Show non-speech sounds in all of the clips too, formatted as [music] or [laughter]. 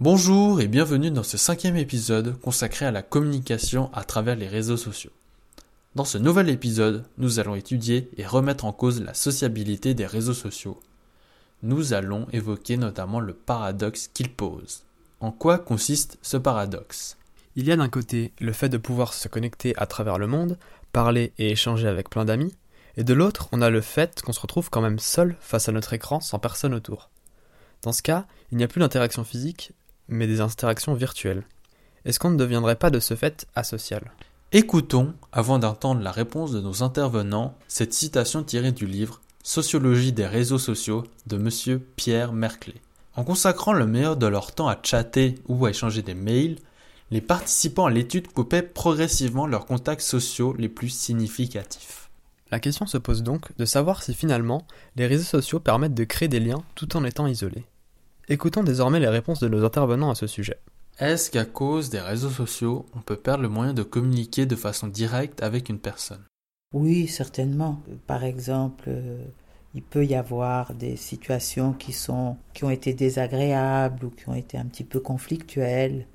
Bonjour et bienvenue dans ce cinquième épisode consacré à la communication à travers les réseaux sociaux. Dans ce nouvel épisode, nous allons étudier et remettre en cause la sociabilité des réseaux sociaux. Nous allons évoquer notamment le paradoxe qu'il pose. En quoi consiste ce paradoxe? Il y a d'un côté le fait de pouvoir se connecter à travers le monde, parler et échanger avec plein d'amis, et de l'autre on a le fait qu'on se retrouve quand même seul face à notre écran sans personne autour. Dans ce cas, il n'y a plus d'interaction physique, mais des interactions virtuelles. Est-ce qu'on ne deviendrait pas de ce fait asocial? Écoutons, avant d'entendre la réponse de nos intervenants, cette citation tirée du livre Sociologie des réseaux sociaux de M. Pierre Merclé. En consacrant le meilleur de leur temps à chatter ou à échanger des mails, les participants à l'étude coupaient progressivement leurs contacts sociaux les plus significatifs. La question se pose donc de savoir si finalement les réseaux sociaux permettent de créer des liens tout en étant isolés. Écoutons désormais les réponses de nos intervenants à ce sujet. Est-ce qu'à cause des réseaux sociaux, on peut perdre le moyen de communiquer de façon directe avec une personne? Oui, certainement. Par exemple, euh, il peut y avoir des situations qui sont qui ont été désagréables ou qui ont été un petit peu conflictuelles.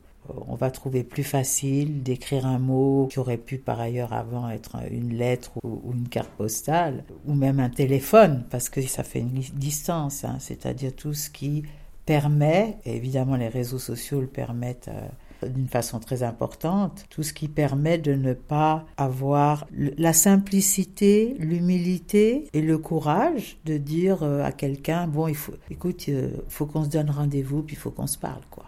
On va trouver plus facile d'écrire un mot qui aurait pu par ailleurs avant être une lettre ou, ou une carte postale ou même un téléphone parce que ça fait une distance, hein, c'est-à-dire tout ce qui permet, et évidemment les réseaux sociaux le permettent euh, d'une façon très importante, tout ce qui permet de ne pas avoir la simplicité, l'humilité et le courage de dire euh, à quelqu'un, bon, il faut, écoute, il euh, faut qu'on se donne rendez-vous, puis il faut qu'on se parle, quoi.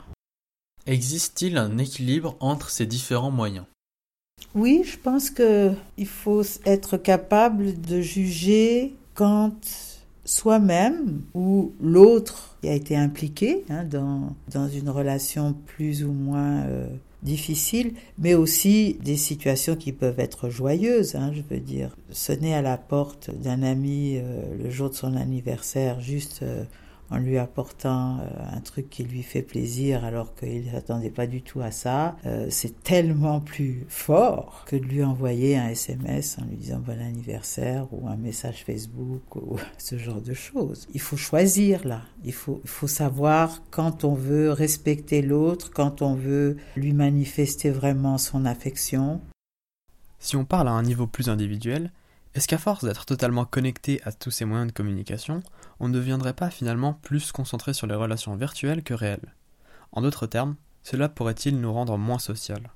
Existe-t-il un équilibre entre ces différents moyens? Oui, je pense que il faut être capable de juger quand soi-même ou l'autre qui a été impliqué hein, dans, dans une relation plus ou moins euh, difficile, mais aussi des situations qui peuvent être joyeuses. Hein, je veux dire, sonner à la porte d'un ami euh, le jour de son anniversaire, juste euh, en lui apportant euh, un truc qui lui fait plaisir alors qu'il s'attendait pas du tout à ça, euh, c'est tellement plus fort que de lui envoyer un SMS en lui disant bon anniversaire ou un message Facebook ou [laughs] ce genre de choses. Il faut choisir là, il faut, il faut savoir quand on veut respecter l'autre, quand on veut lui manifester vraiment son affection. Si on parle à un niveau plus individuel, est-ce qu'à force d'être totalement connecté à tous ces moyens de communication, on ne deviendrait pas finalement plus concentré sur les relations virtuelles que réelles? En d'autres termes, cela pourrait-il nous rendre moins social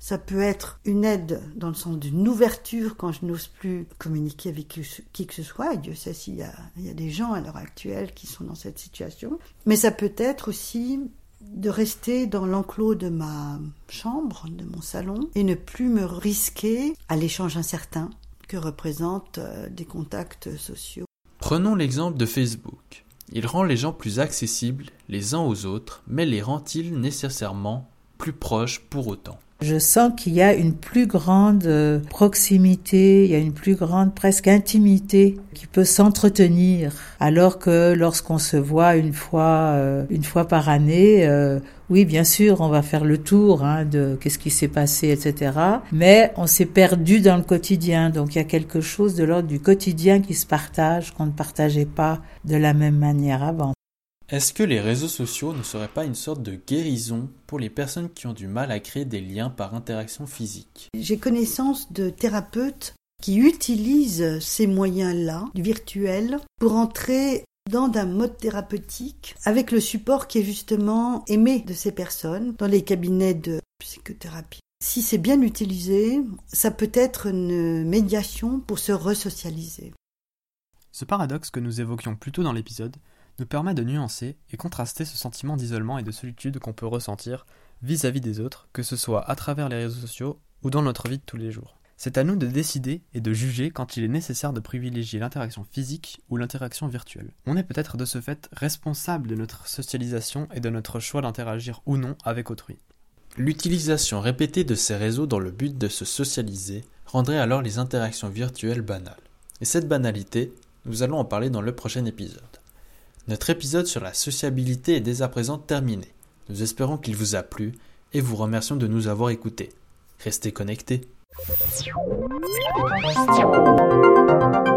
ça peut être une aide dans le sens d'une ouverture quand je n'ose plus communiquer avec qui que ce soit. Et Dieu sait s'il y y a des gens à l'heure actuelle qui sont dans cette situation. Mais ça peut être aussi de rester dans l'enclos de ma chambre, de mon salon, et ne plus me risquer à l'échange incertain que représentent euh, des contacts sociaux. Prenons l'exemple de Facebook. Il rend les gens plus accessibles les uns aux autres, mais les rend-il nécessairement plus proches pour autant? Je sens qu'il y a une plus grande euh, proximité, il y a une plus grande presque intimité qui peut s'entretenir, alors que lorsqu'on se voit une fois, euh, une fois par année, euh, oui, bien sûr, on va faire le tour hein, de qu'est-ce qui s'est passé, etc. Mais on s'est perdu dans le quotidien, donc il y a quelque chose de l'ordre du quotidien qui se partage qu'on ne partageait pas de la même manière avant. Est-ce que les réseaux sociaux ne seraient pas une sorte de guérison pour les personnes qui ont du mal à créer des liens par interaction physique? J'ai connaissance de thérapeutes qui utilisent ces moyens-là, du virtuel, pour entrer dans un mode thérapeutique avec le support qui est justement aimé de ces personnes dans les cabinets de psychothérapie. Si c'est bien utilisé, ça peut être une médiation pour se resocialiser. Ce paradoxe que nous évoquions plus tôt dans l'épisode nous permet de nuancer et contraster ce sentiment d'isolement et de solitude qu'on peut ressentir vis-à-vis des autres, que ce soit à travers les réseaux sociaux ou dans notre vie de tous les jours. C'est à nous de décider et de juger quand il est nécessaire de privilégier l'interaction physique ou l'interaction virtuelle. On est peut-être de ce fait responsable de notre socialisation et de notre choix d'interagir ou non avec autrui. L'utilisation répétée de ces réseaux dans le but de se socialiser rendrait alors les interactions virtuelles banales. Et cette banalité, nous allons en parler dans le prochain épisode. Notre épisode sur la sociabilité est dès à présent terminé. Nous espérons qu'il vous a plu et vous remercions de nous avoir écoutés. Restez connectés. Thank you.